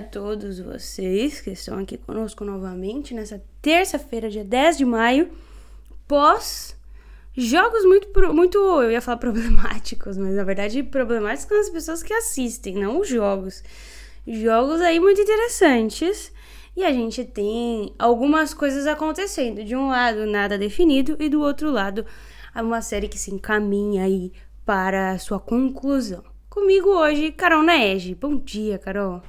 A todos vocês que estão aqui conosco novamente nessa terça-feira, dia 10 de maio, pós jogos muito, muito, eu ia falar problemáticos, mas na verdade problemáticos são as pessoas que assistem, não os jogos. Jogos aí muito interessantes e a gente tem algumas coisas acontecendo. De um lado, nada definido, e do outro lado, uma série que se encaminha aí para a sua conclusão. Comigo hoje, Carol Naege. Bom dia, Carol.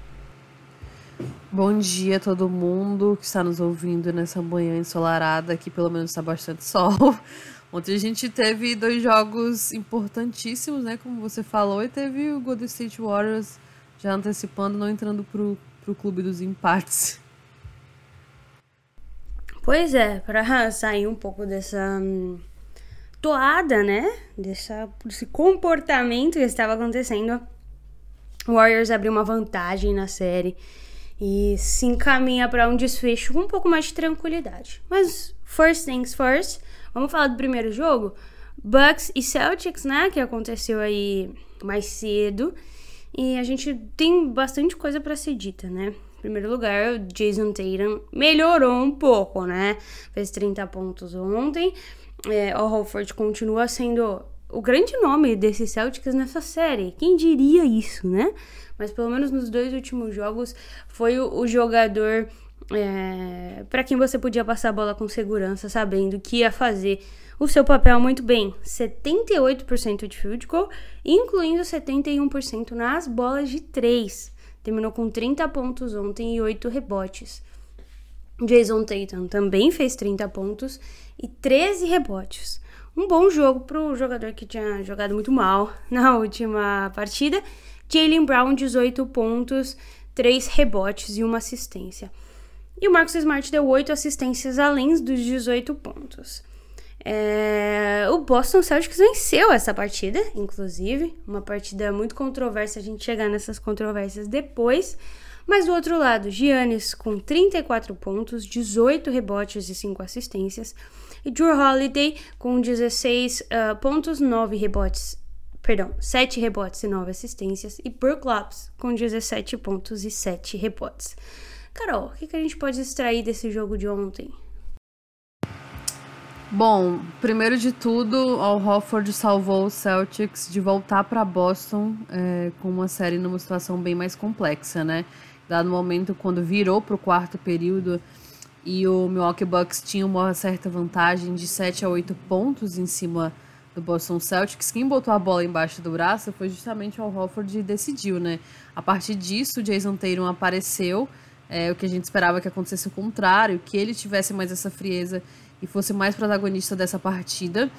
Bom dia a todo mundo que está nos ouvindo nessa manhã ensolarada, que pelo menos está bastante sol. Ontem a gente teve dois jogos importantíssimos, né? Como você falou, e teve o Golden State Warriors já antecipando, não entrando pro, pro clube dos empates. Pois é, para sair um pouco dessa hum, toada, né? Dessa, desse comportamento que estava acontecendo, o Warriors abriu uma vantagem na série e se encaminha para um desfecho com um pouco mais de tranquilidade. Mas first things first, vamos falar do primeiro jogo, Bucks e Celtics, né? Que aconteceu aí mais cedo. E a gente tem bastante coisa para ser dita, né? Em primeiro lugar, o Jason Tatum melhorou um pouco, né? Fez 30 pontos ontem. É, o Holford continua sendo o grande nome desses Celtics nessa série. Quem diria isso, né? Mas pelo menos nos dois últimos jogos foi o, o jogador é, para quem você podia passar a bola com segurança, sabendo que ia fazer o seu papel muito bem. 78% de field goal, incluindo 71% nas bolas de 3. Terminou com 30 pontos ontem e 8 rebotes. Jason Tatum também fez 30 pontos e 13 rebotes. Um bom jogo para o jogador que tinha jogado muito mal na última partida. Jalen Brown, 18 pontos, 3 rebotes e uma assistência. E o Marcus Smart deu 8 assistências além dos 18 pontos. É, o Boston Celtics venceu essa partida, inclusive, uma partida muito controversa, a gente chegar nessas controvérsias depois. Mas do outro lado, Giannis com 34 pontos, 18 rebotes e 5 assistências. E Drew Holiday com 16 uh, pontos, 9 rebotes, perdão, 7 rebotes e 9 assistências. E Brook Lopes com 17 pontos e 7 rebotes. Carol, o que, que a gente pode extrair desse jogo de ontem? Bom, primeiro de tudo, Al Hofford salvou o Celtics de voltar para Boston é, com uma série numa situação bem mais complexa, né? Dado o momento quando virou para o quarto período e o Milwaukee Bucks tinha uma certa vantagem de 7 a 8 pontos em cima do Boston Celtics, quem botou a bola embaixo do braço foi justamente o Al Hofford e decidiu, né? A partir disso, o Jason Tatum apareceu, é, o que a gente esperava que acontecesse o contrário, que ele tivesse mais essa frieza e fosse mais protagonista dessa partida.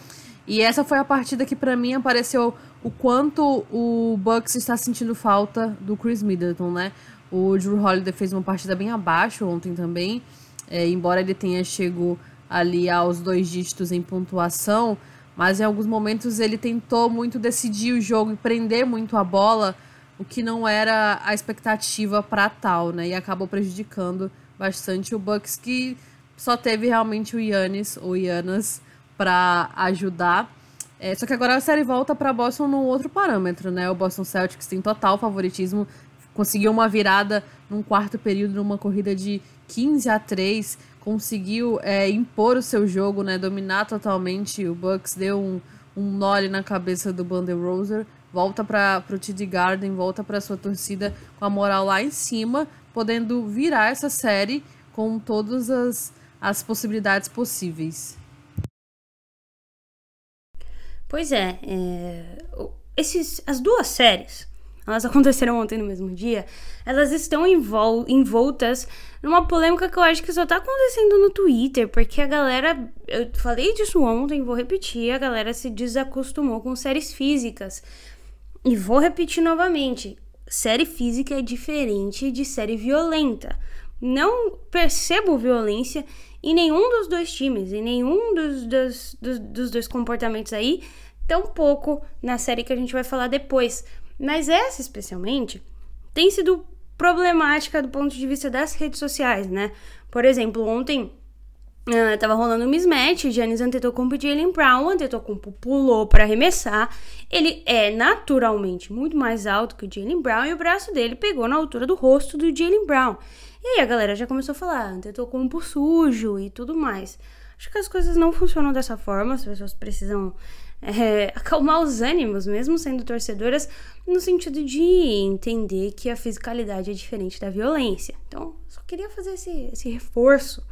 E essa foi a partida que para mim apareceu o quanto o Bucks está sentindo falta do Chris Middleton, né? O Drew Holiday fez uma partida bem abaixo ontem também, é, embora ele tenha chegado ali aos dois dígitos em pontuação, mas em alguns momentos ele tentou muito decidir o jogo e prender muito a bola, o que não era a expectativa para tal, né? E acabou prejudicando bastante o Bucks que só teve realmente o Yannis ou Yanas para ajudar. É, só que agora a série volta para Boston num outro parâmetro, né? O Boston Celtics tem total favoritismo, conseguiu uma virada num quarto período numa corrida de 15 a 3, conseguiu é, impor o seu jogo, né? Dominar totalmente. O Bucks deu um, um nole na cabeça do Bander Roser, volta para o TD Garden, volta para sua torcida com a moral lá em cima, podendo virar essa série com todas as as possibilidades possíveis. Pois é, é esses, as duas séries, elas aconteceram ontem no mesmo dia, elas estão envol envoltas numa polêmica que eu acho que só tá acontecendo no Twitter, porque a galera, eu falei disso ontem, vou repetir, a galera se desacostumou com séries físicas. E vou repetir novamente, série física é diferente de série violenta. Não percebo violência em nenhum dos dois times, em nenhum dos, dos, dos, dos dois comportamentos aí, tampouco na série que a gente vai falar depois. Mas essa especialmente tem sido problemática do ponto de vista das redes sociais, né? Por exemplo, ontem Uh, tava rolando um mismatch, Giannis Antetokounmpo e Jalen Brown, Antetokounmpo pulou para arremessar, ele é naturalmente muito mais alto que o Jalen Brown e o braço dele pegou na altura do rosto do Jalen Brown. E aí a galera já começou a falar, Antetokounmpo sujo e tudo mais. Acho que as coisas não funcionam dessa forma, as pessoas precisam é, acalmar os ânimos, mesmo sendo torcedoras, no sentido de entender que a fisicalidade é diferente da violência. Então, só queria fazer esse, esse reforço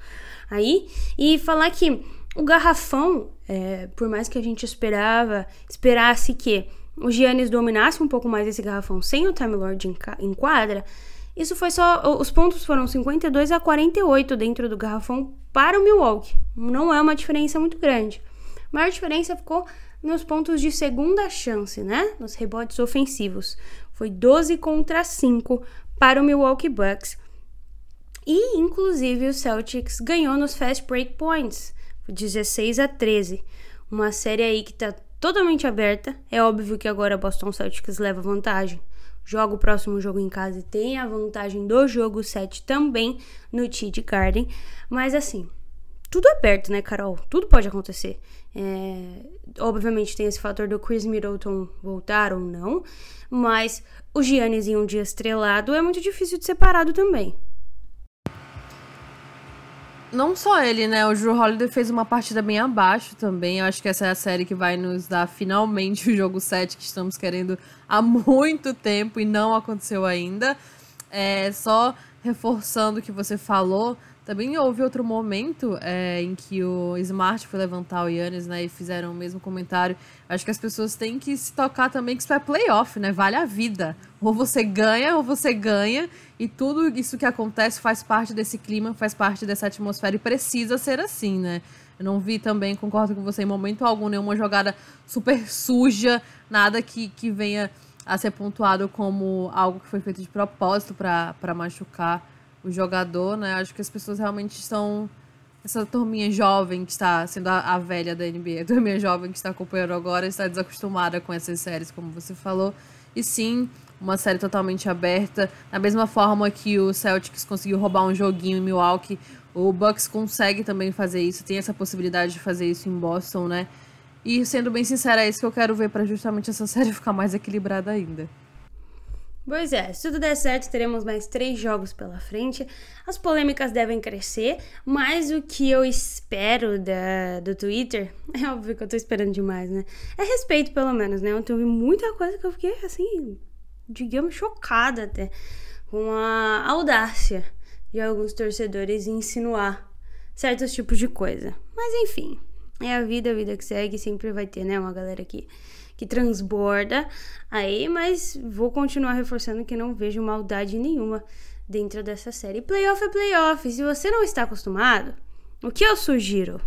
aí e falar que o garrafão, é, por mais que a gente esperava, esperasse que o Giannis dominasse um pouco mais esse garrafão sem o Time Lord em, em quadra, isso foi só. Os pontos foram 52 a 48 dentro do garrafão para o Milwaukee. Não é uma diferença muito grande. A maior diferença ficou nos pontos de segunda chance, né? Nos rebotes ofensivos. Foi 12 contra 5 para o Milwaukee Bucks. E, inclusive, o Celtics ganhou nos fast break points. 16 a 13. Uma série aí que tá totalmente aberta. É óbvio que agora Boston Celtics leva vantagem. Joga o próximo jogo em casa e tem a vantagem do jogo 7 também no TD Garden. Mas assim, tudo é perto, né, Carol? Tudo pode acontecer. É, obviamente tem esse fator do Chris Middleton voltar ou não, mas o Giannis em um dia estrelado é muito difícil de separado também. Não só ele, né? O Drew Holiday fez uma partida bem abaixo também. Eu acho que essa é a série que vai nos dar finalmente o jogo 7 que estamos querendo há muito tempo e não aconteceu ainda. É, só reforçando o que você falou, também houve outro momento é, em que o Smart foi levantar o Yannis, né? E fizeram o mesmo comentário. Acho que as pessoas têm que se tocar também que isso é playoff, né? Vale a vida. Ou você ganha, ou você ganha. E tudo isso que acontece faz parte desse clima, faz parte dessa atmosfera e precisa ser assim, né? Eu não vi também, concordo com você, em momento algum, nenhuma jogada super suja, nada que, que venha a ser pontuado como algo que foi feito de propósito para machucar o jogador, né? Acho que as pessoas realmente estão. Essa turminha jovem que está sendo a, a velha da NBA, a turminha jovem que está acompanhando agora, está desacostumada com essas séries, como você falou. E sim, uma série totalmente aberta. Da mesma forma que o Celtics conseguiu roubar um joguinho em Milwaukee, o Bucks consegue também fazer isso, tem essa possibilidade de fazer isso em Boston, né? E sendo bem sincera, é isso que eu quero ver para justamente essa série ficar mais equilibrada ainda. Pois é, se tudo der certo, teremos mais três jogos pela frente. As polêmicas devem crescer, mas o que eu espero da, do Twitter, é óbvio que eu tô esperando demais, né? É respeito, pelo menos, né? Ontem eu vi muita coisa que eu fiquei, assim, digamos, chocada até com a audácia de alguns torcedores insinuar certos tipos de coisa. Mas enfim, é a vida, a vida que segue, sempre vai ter, né? Uma galera que que transborda aí, mas vou continuar reforçando que não vejo maldade nenhuma dentro dessa série. Playoff é playoff. Se você não está acostumado, o que eu sugiro?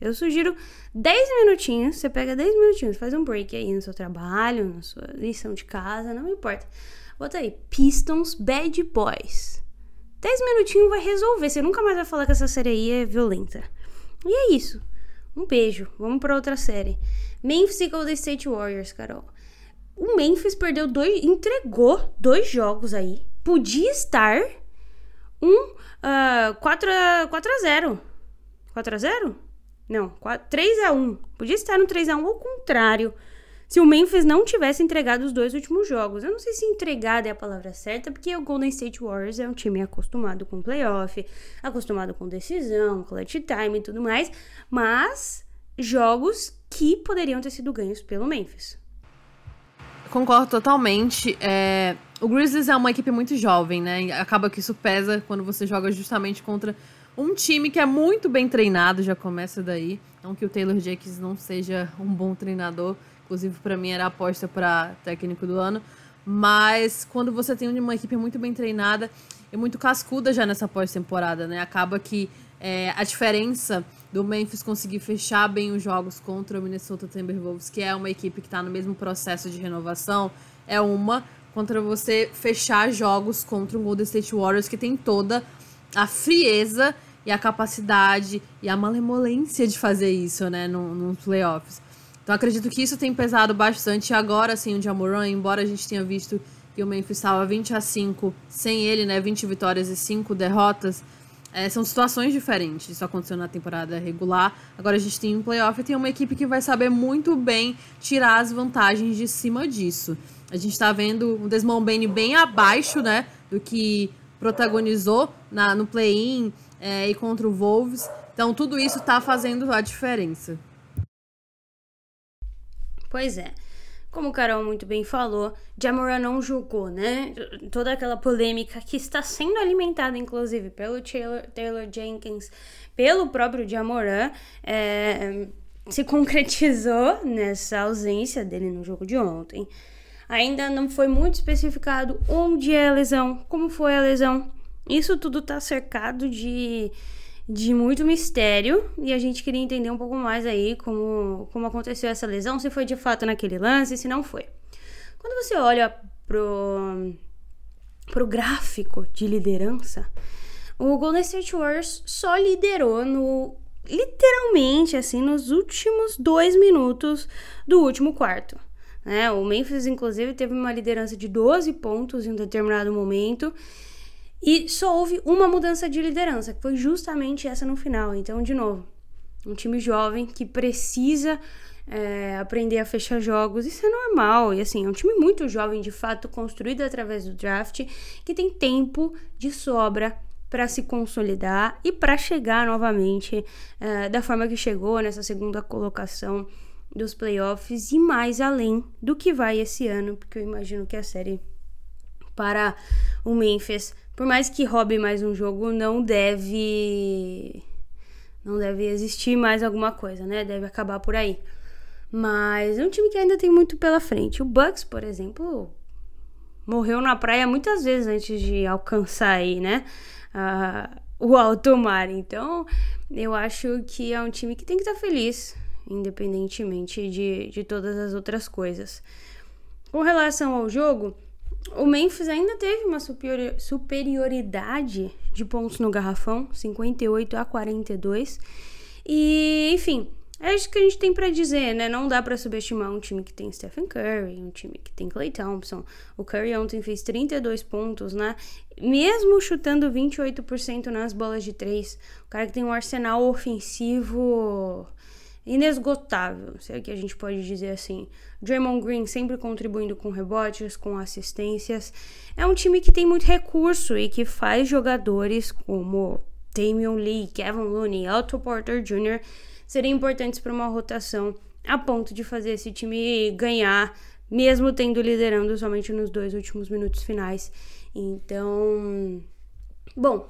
Eu sugiro 10 minutinhos, você pega 10 minutinhos, faz um break aí no seu trabalho, na sua lição de casa, não importa. Bota aí, Pistons Bad Boys. 10 minutinhos vai resolver, você nunca mais vai falar que essa série aí é violenta. E é isso. Um beijo, vamos para outra série. Memphis e Golden State Warriors, Carol. O Memphis perdeu dois, entregou dois jogos aí. Podia estar um uh, 4, a, 4 a 0. 4 a 0? Não, 4, 3 a 1. Podia estar no 3 a 1 ao contrário. Se o Memphis não tivesse entregado os dois últimos jogos. Eu não sei se entregado é a palavra certa, porque o Golden State Warriors é um time acostumado com playoff, acostumado com decisão, clutch time e tudo mais, mas jogos que poderiam ter sido ganhos pelo Memphis. Concordo totalmente. É... O Grizzlies é uma equipe muito jovem, né? Acaba que isso pesa quando você joga justamente contra um time que é muito bem treinado, já começa daí. Não que o Taylor Jenkins não seja um bom treinador, inclusive para mim era a aposta para técnico do ano, Mas quando você tem uma equipe muito bem treinada e muito cascuda já nessa pós-temporada, né? Acaba que é, a diferença do Memphis conseguir fechar bem os jogos contra o Minnesota Timberwolves, que é uma equipe que está no mesmo processo de renovação, é uma contra você fechar jogos contra o Golden State Warriors, que tem toda a frieza e a capacidade e a malemolência de fazer isso, né, nos no playoffs. Então acredito que isso tem pesado bastante. Agora, sim, o Jamoran, embora a gente tenha visto que o Memphis estava 20 a 5 sem ele, né, 20 vitórias e 5 derrotas, é, são situações diferentes. Isso aconteceu na temporada regular. Agora a gente tem um playoff e tem uma equipe que vai saber muito bem tirar as vantagens de cima disso. A gente está vendo um Desmond Bain bem abaixo, né, do que protagonizou na, no play-in é, e contra o Wolves. Então tudo isso está fazendo a diferença. Pois é. Como o Carol muito bem falou, Jamoran não jogou, né? Toda aquela polêmica que está sendo alimentada, inclusive, pelo Taylor, Taylor Jenkins, pelo próprio Jamoran, é, se concretizou nessa ausência dele no jogo de ontem. Ainda não foi muito especificado onde é a lesão, como foi a lesão. Isso tudo está cercado de, de muito mistério e a gente queria entender um pouco mais aí como, como aconteceu essa lesão, se foi de fato naquele lance, se não foi. Quando você olha pro, pro gráfico de liderança, o Golden State Warriors só liderou no literalmente assim nos últimos dois minutos do último quarto. Né? O Memphis, inclusive, teve uma liderança de 12 pontos em um determinado momento. E só houve uma mudança de liderança, que foi justamente essa no final. Então, de novo, um time jovem que precisa é, aprender a fechar jogos, isso é normal. E assim, é um time muito jovem, de fato, construído através do draft, que tem tempo de sobra para se consolidar e para chegar novamente é, da forma que chegou nessa segunda colocação dos playoffs e mais além do que vai esse ano, porque eu imagino que a série para o Memphis, por mais que roube mais um jogo, não deve não deve existir mais alguma coisa, né? Deve acabar por aí. Mas é um time que ainda tem muito pela frente. O Bucks, por exemplo, morreu na praia muitas vezes antes de alcançar aí, né? Uh, o alto mar. Então, eu acho que é um time que tem que estar feliz independentemente de, de todas as outras coisas. Com relação ao jogo, o Memphis ainda teve uma superior, superioridade de pontos no garrafão, 58 a 42. E, enfim, é isso que a gente tem para dizer, né? Não dá para subestimar um time que tem Stephen Curry, um time que tem Clay Thompson. O Curry ontem fez 32 pontos, né? Mesmo chutando 28% nas bolas de três. O cara que tem um arsenal ofensivo inesgotável, se é que a gente pode dizer assim. Draymond Green sempre contribuindo com rebotes, com assistências. É um time que tem muito recurso e que faz jogadores como Damian Lee, Kevin Looney, Otto Porter Jr. serem importantes para uma rotação a ponto de fazer esse time ganhar, mesmo tendo liderando somente nos dois últimos minutos finais. Então, bom,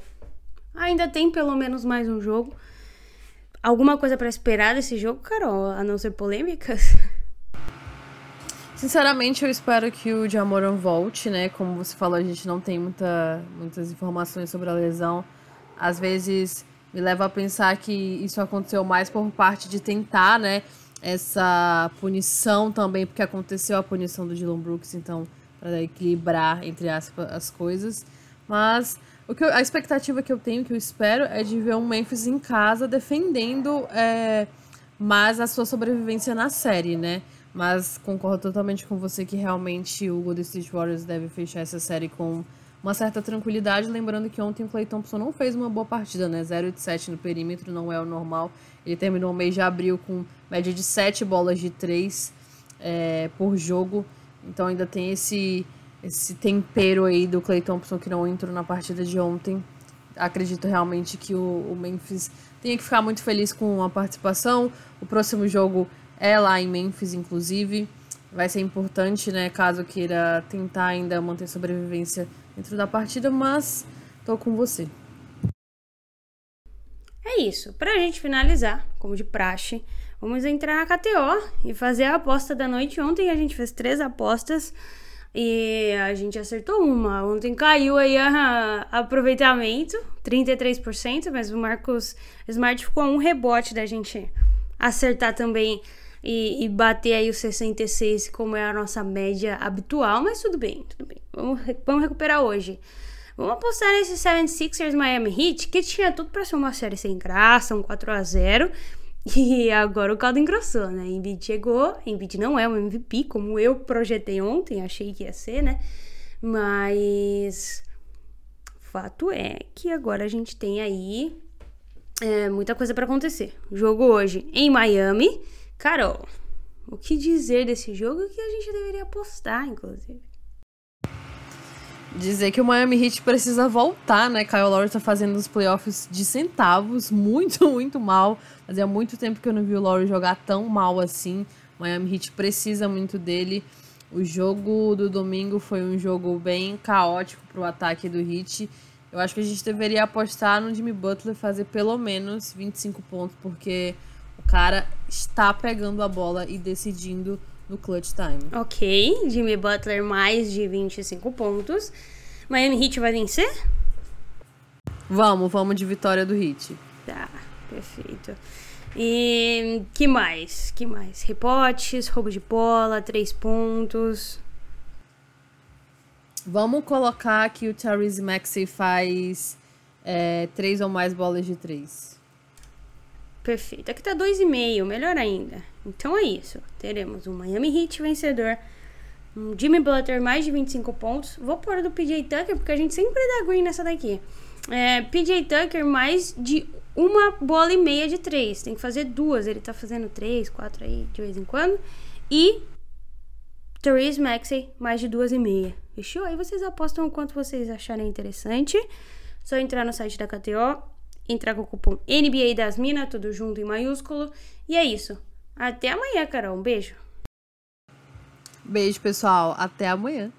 ainda tem pelo menos mais um jogo. Alguma coisa para esperar desse jogo, Carol, a não ser polêmicas? Sinceramente, eu espero que o Jamoran volte, né? Como você falou, a gente não tem muita, muitas informações sobre a lesão. Às vezes me leva a pensar que isso aconteceu mais por parte de tentar, né? Essa punição também, porque aconteceu a punição do Dylan Brooks, então, para equilibrar, entre aspas, as coisas. Mas o que eu, a expectativa que eu tenho, que eu espero, é de ver um Memphis em casa defendendo é, mais a sua sobrevivência na série, né? Mas concordo totalmente com você que realmente o Golden State Warriors deve fechar essa série com uma certa tranquilidade. Lembrando que ontem o Clay Thompson não fez uma boa partida, né? 0 de 7 no perímetro não é o normal. Ele terminou o mês de abril com média de 7 bolas de 3 é, por jogo. Então ainda tem esse esse tempero aí do Clay Thompson que não entrou na partida de ontem. Acredito realmente que o, o Memphis tenha que ficar muito feliz com a participação. O próximo jogo é lá em Memphis, inclusive. Vai ser importante, né? Caso queira tentar ainda manter sobrevivência dentro da partida, mas tô com você. É isso. Pra gente finalizar, como de praxe, vamos entrar na KTO e fazer a aposta da noite. Ontem a gente fez três apostas. E a gente acertou uma. Ontem caiu aí a, aproveitamento, 33%, mas o Marcos Smart ficou um rebote da gente acertar também e, e, bater aí os 66, como é a nossa média habitual, mas tudo bem, tudo bem. Vamos, vamos recuperar hoje. Vamos apostar nesse 76ers Miami Heat, que tinha tudo para ser uma série sem graça, um 4 a 0 E agora o caldo engrossou, né? Embiid chegou, Embiid não é um MVP, como eu projetei ontem, achei que ia ser, né? Mas fato é que agora a gente tem aí é, muita coisa para acontecer. Jogo hoje em Miami. Carol, o que dizer desse jogo que a gente deveria apostar, inclusive? Dizer que o Miami Heat precisa voltar, né? Kyle Lowry tá fazendo os playoffs de centavos, muito, muito mal. Fazia muito tempo que eu não vi o Lowry jogar tão mal assim. O Miami Heat precisa muito dele. O jogo do domingo foi um jogo bem caótico pro ataque do Heat. Eu acho que a gente deveria apostar no Jimmy Butler fazer pelo menos 25 pontos, porque o cara está pegando a bola e decidindo no clutch time. Ok, Jimmy Butler mais de 25 pontos. Miami Heat vai vencer? Vamos, vamos de vitória do Heat. Tá, perfeito. E que mais? Que mais? Repotes, roubo de bola, três pontos. Vamos colocar que o Therese Maxey faz é, três ou mais bolas de três. Perfeito. Aqui tá 2,5, melhor ainda. Então é isso. Teremos um Miami Heat vencedor. Um Jimmy Butler mais de 25 pontos. Vou pôr do PJ Tucker, porque a gente sempre dá green nessa daqui. É, PJ Tucker mais de uma bola e meia de três. Tem que fazer duas. Ele tá fazendo três, quatro aí de vez em quando. E Therese Maxey mais de duas e meia. Fechou? Aí vocês apostam o quanto vocês acharem interessante. Só entrar no site da KTO entrar com o cupom NBA das Minas, tudo junto em maiúsculo. E é isso. Até amanhã, Carol. Um beijo. Beijo, pessoal. Até amanhã.